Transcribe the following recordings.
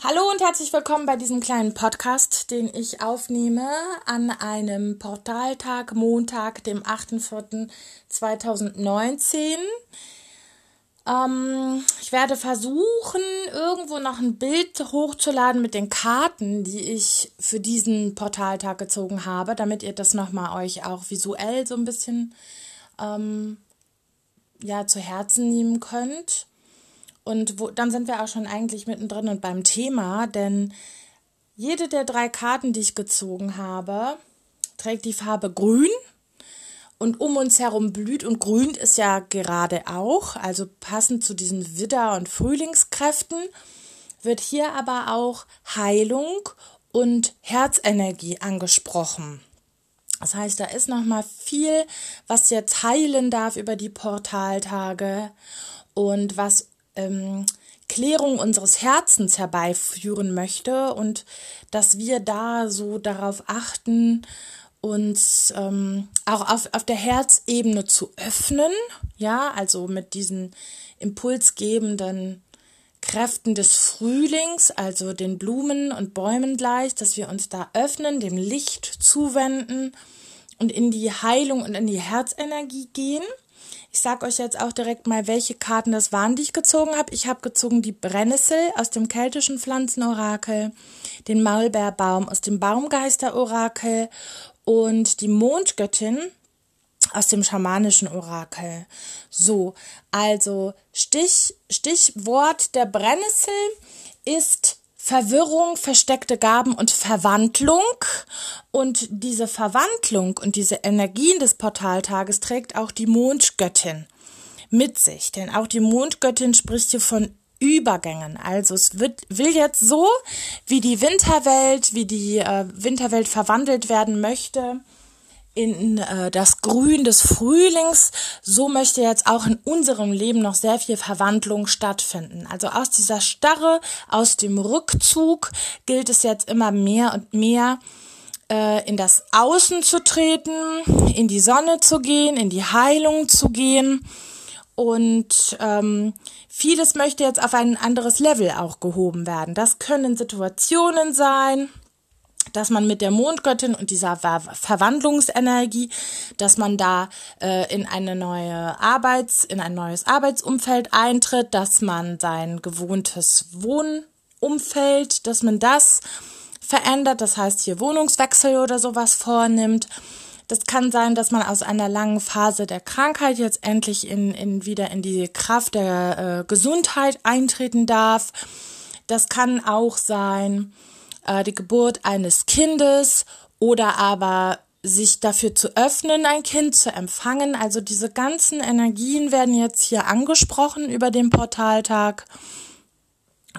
Hallo und herzlich willkommen bei diesem kleinen Podcast, den ich aufnehme an einem Portaltag, Montag, dem 8.4.2019. Ähm, ich werde versuchen, irgendwo noch ein Bild hochzuladen mit den Karten, die ich für diesen Portaltag gezogen habe, damit ihr das nochmal euch auch visuell so ein bisschen ähm, ja, zu Herzen nehmen könnt. Und wo, dann sind wir auch schon eigentlich mittendrin und beim Thema, denn jede der drei Karten, die ich gezogen habe, trägt die Farbe Grün und um uns herum blüht und grünt es ja gerade auch, also passend zu diesen Widder- und Frühlingskräften, wird hier aber auch Heilung und Herzenergie angesprochen. Das heißt, da ist noch mal viel, was jetzt heilen darf über die Portaltage und was ähm, Klärung unseres Herzens herbeiführen möchte und dass wir da so darauf achten, uns ähm, auch auf, auf der Herzebene zu öffnen, ja, also mit diesen impulsgebenden Kräften des Frühlings, also den Blumen und Bäumen gleich, dass wir uns da öffnen, dem Licht zuwenden und in die Heilung und in die Herzenergie gehen. Ich sage euch jetzt auch direkt mal, welche Karten das waren, die ich gezogen habe. Ich habe gezogen die Brennnessel aus dem keltischen Pflanzenorakel, den Maulbeerbaum aus dem Baumgeisterorakel und die Mondgöttin aus dem schamanischen Orakel. So, also Stich, Stichwort der Brennnessel ist Verwirrung, versteckte Gaben und Verwandlung. Und diese Verwandlung und diese Energien des Portaltages trägt auch die Mondgöttin mit sich. Denn auch die Mondgöttin spricht hier von Übergängen. Also es wird, will jetzt so, wie die Winterwelt, wie die äh, Winterwelt verwandelt werden möchte, in äh, das Grün des Frühlings, so möchte jetzt auch in unserem Leben noch sehr viel Verwandlung stattfinden. Also aus dieser Starre, aus dem Rückzug gilt es jetzt immer mehr und mehr äh, in das Außen zu treten, in die Sonne zu gehen, in die Heilung zu gehen. Und ähm, vieles möchte jetzt auf ein anderes Level auch gehoben werden. Das können Situationen sein, dass man mit der Mondgöttin und dieser Ver Verwandlungsenergie, dass man da äh, in eine neue Arbeits, in ein neues Arbeitsumfeld eintritt, dass man sein gewohntes Wohnumfeld, dass man das verändert, das heißt hier Wohnungswechsel oder sowas vornimmt. Das kann sein, dass man aus einer langen Phase der Krankheit jetzt endlich in, in wieder in die Kraft der äh, Gesundheit eintreten darf. Das kann auch sein, äh, die Geburt eines Kindes oder aber sich dafür zu öffnen, ein Kind zu empfangen. Also diese ganzen Energien werden jetzt hier angesprochen über den Portaltag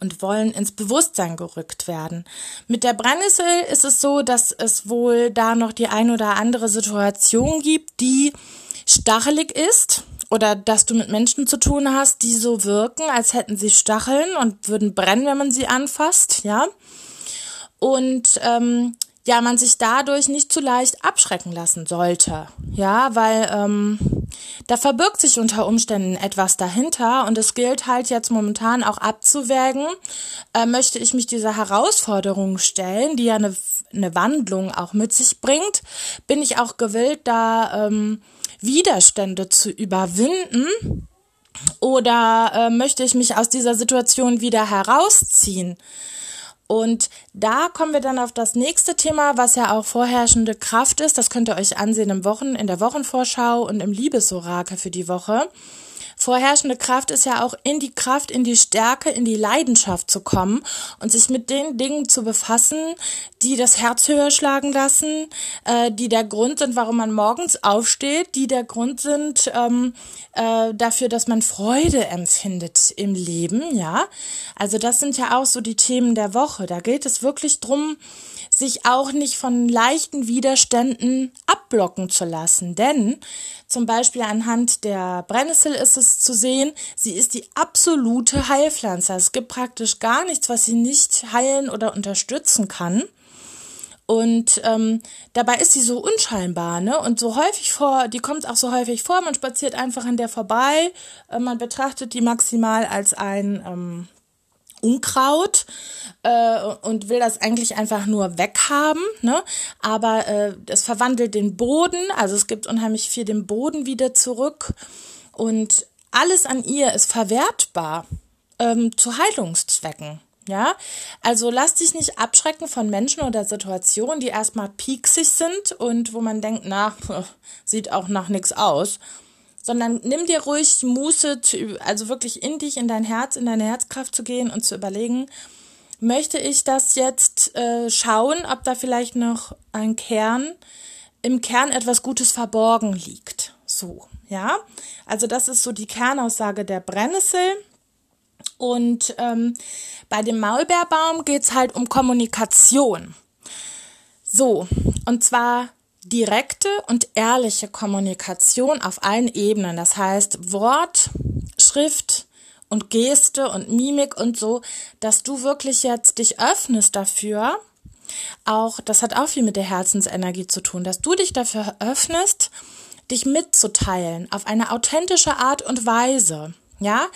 und wollen ins Bewusstsein gerückt werden. Mit der Brennnessel ist es so, dass es wohl da noch die ein oder andere Situation gibt, die stachelig ist oder dass du mit Menschen zu tun hast, die so wirken, als hätten sie Stacheln und würden brennen, wenn man sie anfasst, ja und ähm, ja, man sich dadurch nicht zu leicht abschrecken lassen sollte. Ja, weil ähm, da verbirgt sich unter Umständen etwas dahinter und es gilt halt jetzt momentan auch abzuwägen, äh, möchte ich mich dieser Herausforderung stellen, die ja eine, eine Wandlung auch mit sich bringt, bin ich auch gewillt, da ähm, Widerstände zu überwinden oder äh, möchte ich mich aus dieser Situation wieder herausziehen? Und da kommen wir dann auf das nächste Thema, was ja auch vorherrschende Kraft ist. Das könnt ihr euch ansehen im Wochen, in der Wochenvorschau und im Liebesorakel für die Woche. Vorherrschende Kraft ist ja auch in die Kraft, in die Stärke, in die Leidenschaft zu kommen und sich mit den Dingen zu befassen, die das Herz höher schlagen lassen, äh, die der Grund sind, warum man morgens aufsteht, die der Grund sind ähm, äh, dafür, dass man Freude empfindet im Leben, ja. Also das sind ja auch so die Themen der Woche. Da geht es wirklich drum, sich auch nicht von leichten Widerständen abblocken zu lassen. Denn zum Beispiel anhand der Brennnessel ist es zu sehen, sie ist die absolute Heilpflanze. Es gibt praktisch gar nichts, was sie nicht heilen oder unterstützen kann. Und ähm, dabei ist sie so unscheinbar, ne? Und so häufig vor, die kommt auch so häufig vor, man spaziert einfach an der vorbei, äh, man betrachtet die maximal als ein ähm, Unkraut äh, und will das eigentlich einfach nur weghaben, ne? Aber äh, es verwandelt den Boden, also es gibt unheimlich viel den Boden wieder zurück und alles an ihr ist verwertbar ähm, zu Heilungszwecken. Ja, also lass dich nicht abschrecken von Menschen oder Situationen, die erstmal pieksig sind und wo man denkt, na, sieht auch nach nichts aus, sondern nimm dir ruhig Muße, zu, also wirklich in dich, in dein Herz, in deine Herzkraft zu gehen und zu überlegen, möchte ich das jetzt äh, schauen, ob da vielleicht noch ein Kern, im Kern etwas Gutes verborgen liegt. So, ja. Also das ist so die Kernaussage der Brennnessel. Und ähm, bei dem Maulbeerbaum geht's halt um Kommunikation. So, und zwar direkte und ehrliche Kommunikation auf allen Ebenen. Das heißt Wort, Schrift und Geste und Mimik und so, dass du wirklich jetzt dich öffnest dafür. Auch, das hat auch viel mit der Herzensenergie zu tun, dass du dich dafür öffnest, dich mitzuteilen auf eine authentische Art und Weise. Ja,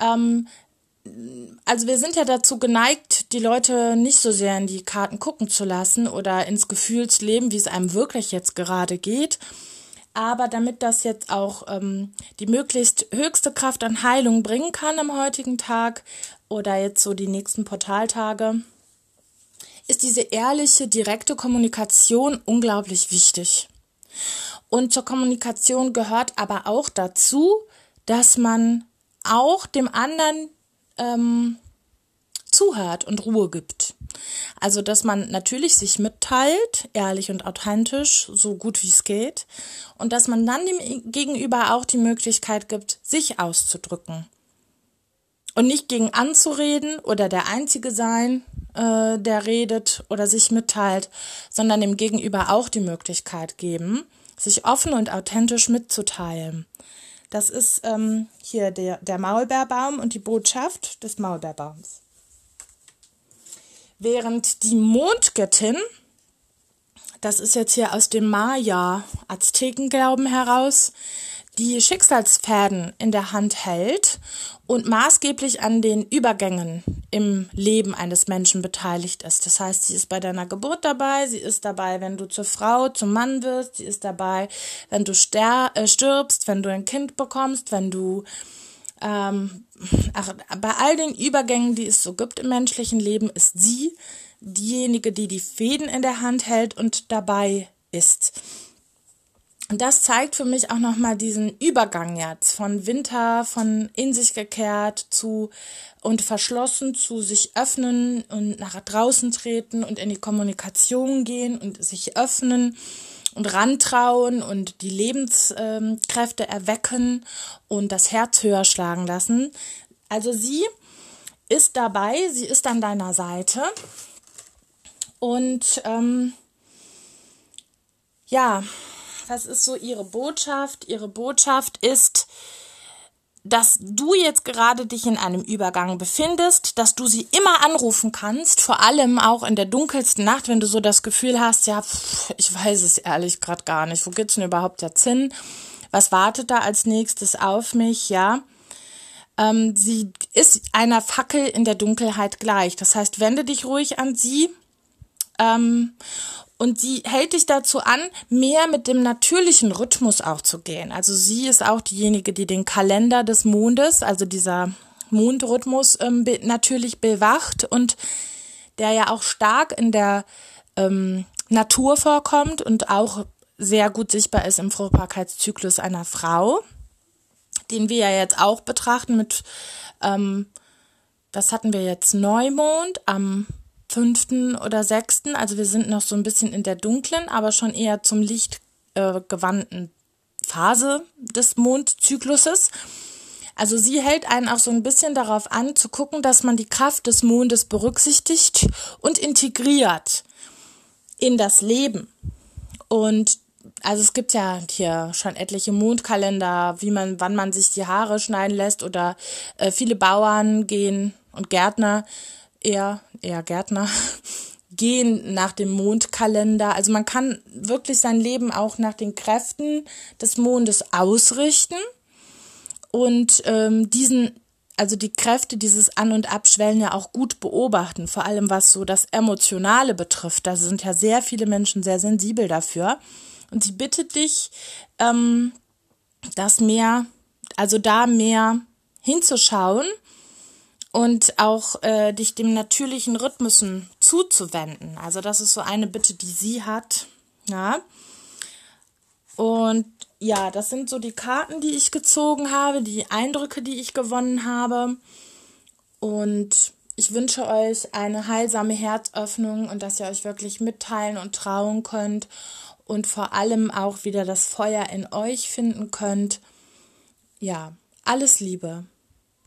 ähm, also wir sind ja dazu geneigt, die Leute nicht so sehr in die Karten gucken zu lassen oder ins Gefühlsleben, wie es einem wirklich jetzt gerade geht. Aber damit das jetzt auch ähm, die möglichst höchste Kraft an Heilung bringen kann am heutigen Tag oder jetzt so die nächsten Portaltage, ist diese ehrliche, direkte Kommunikation unglaublich wichtig. Und zur Kommunikation gehört aber auch dazu, dass man auch dem anderen ähm, zuhört und Ruhe gibt. Also, dass man natürlich sich mitteilt, ehrlich und authentisch, so gut wie es geht, und dass man dann dem Gegenüber auch die Möglichkeit gibt, sich auszudrücken. Und nicht gegen anzureden oder der Einzige sein, äh, der redet oder sich mitteilt, sondern dem Gegenüber auch die Möglichkeit geben, sich offen und authentisch mitzuteilen. Das ist ähm, hier der, der Maulbeerbaum und die Botschaft des Maulbeerbaums. Während die Mondgöttin, das ist jetzt hier aus dem Maya-Aztekenglauben heraus, die Schicksalsfäden in der Hand hält und maßgeblich an den Übergängen im Leben eines Menschen beteiligt ist. Das heißt, sie ist bei deiner Geburt dabei, sie ist dabei, wenn du zur Frau, zum Mann wirst, sie ist dabei, wenn du äh, stirbst, wenn du ein Kind bekommst, wenn du ähm, ach, bei all den Übergängen, die es so gibt im menschlichen Leben, ist sie diejenige, die die Fäden in der Hand hält und dabei ist. Und das zeigt für mich auch nochmal diesen Übergang jetzt von Winter, von in sich gekehrt zu und verschlossen zu sich öffnen und nach draußen treten und in die Kommunikation gehen und sich öffnen und rantrauen und die Lebenskräfte erwecken und das Herz höher schlagen lassen. Also sie ist dabei, sie ist an deiner Seite und ähm, ja, was ist so ihre Botschaft? Ihre Botschaft ist, dass du jetzt gerade dich in einem Übergang befindest, dass du sie immer anrufen kannst, vor allem auch in der dunkelsten Nacht, wenn du so das Gefühl hast, ja, pff, ich weiß es ehrlich gerade gar nicht, wo geht's denn überhaupt jetzt hin? Was wartet da als nächstes auf mich, ja? Ähm, sie ist einer Fackel in der Dunkelheit gleich. Das heißt, wende dich ruhig an sie ähm, und sie hält dich dazu an, mehr mit dem natürlichen Rhythmus auch zu gehen. Also sie ist auch diejenige, die den Kalender des Mondes, also dieser Mondrhythmus ähm, be natürlich bewacht und der ja auch stark in der ähm, Natur vorkommt und auch sehr gut sichtbar ist im Fruchtbarkeitszyklus einer Frau, den wir ja jetzt auch betrachten mit, ähm, was hatten wir jetzt, Neumond am fünften oder sechsten. Also wir sind noch so ein bisschen in der dunklen, aber schon eher zum Licht äh, gewandten Phase des Mondzykluses. Also sie hält einen auch so ein bisschen darauf an, zu gucken, dass man die Kraft des Mondes berücksichtigt und integriert in das Leben. Und also es gibt ja hier schon etliche Mondkalender, wie man, wann man sich die Haare schneiden lässt oder äh, viele Bauern gehen und Gärtner eher, eher Gärtner, gehen nach dem Mondkalender. Also man kann wirklich sein Leben auch nach den Kräften des Mondes ausrichten und ähm, diesen also die Kräfte dieses An- und Abschwellen ja auch gut beobachten, vor allem was so das Emotionale betrifft. Da sind ja sehr viele Menschen sehr sensibel dafür. Und sie bittet dich, ähm, das mehr, also da mehr hinzuschauen und auch äh, dich dem natürlichen Rhythmusen zuzuwenden. Also das ist so eine Bitte, die sie hat. Ja. Und ja, das sind so die Karten, die ich gezogen habe, die Eindrücke, die ich gewonnen habe. Und ich wünsche euch eine heilsame Herzöffnung und dass ihr euch wirklich mitteilen und trauen könnt und vor allem auch wieder das Feuer in euch finden könnt. Ja, alles Liebe.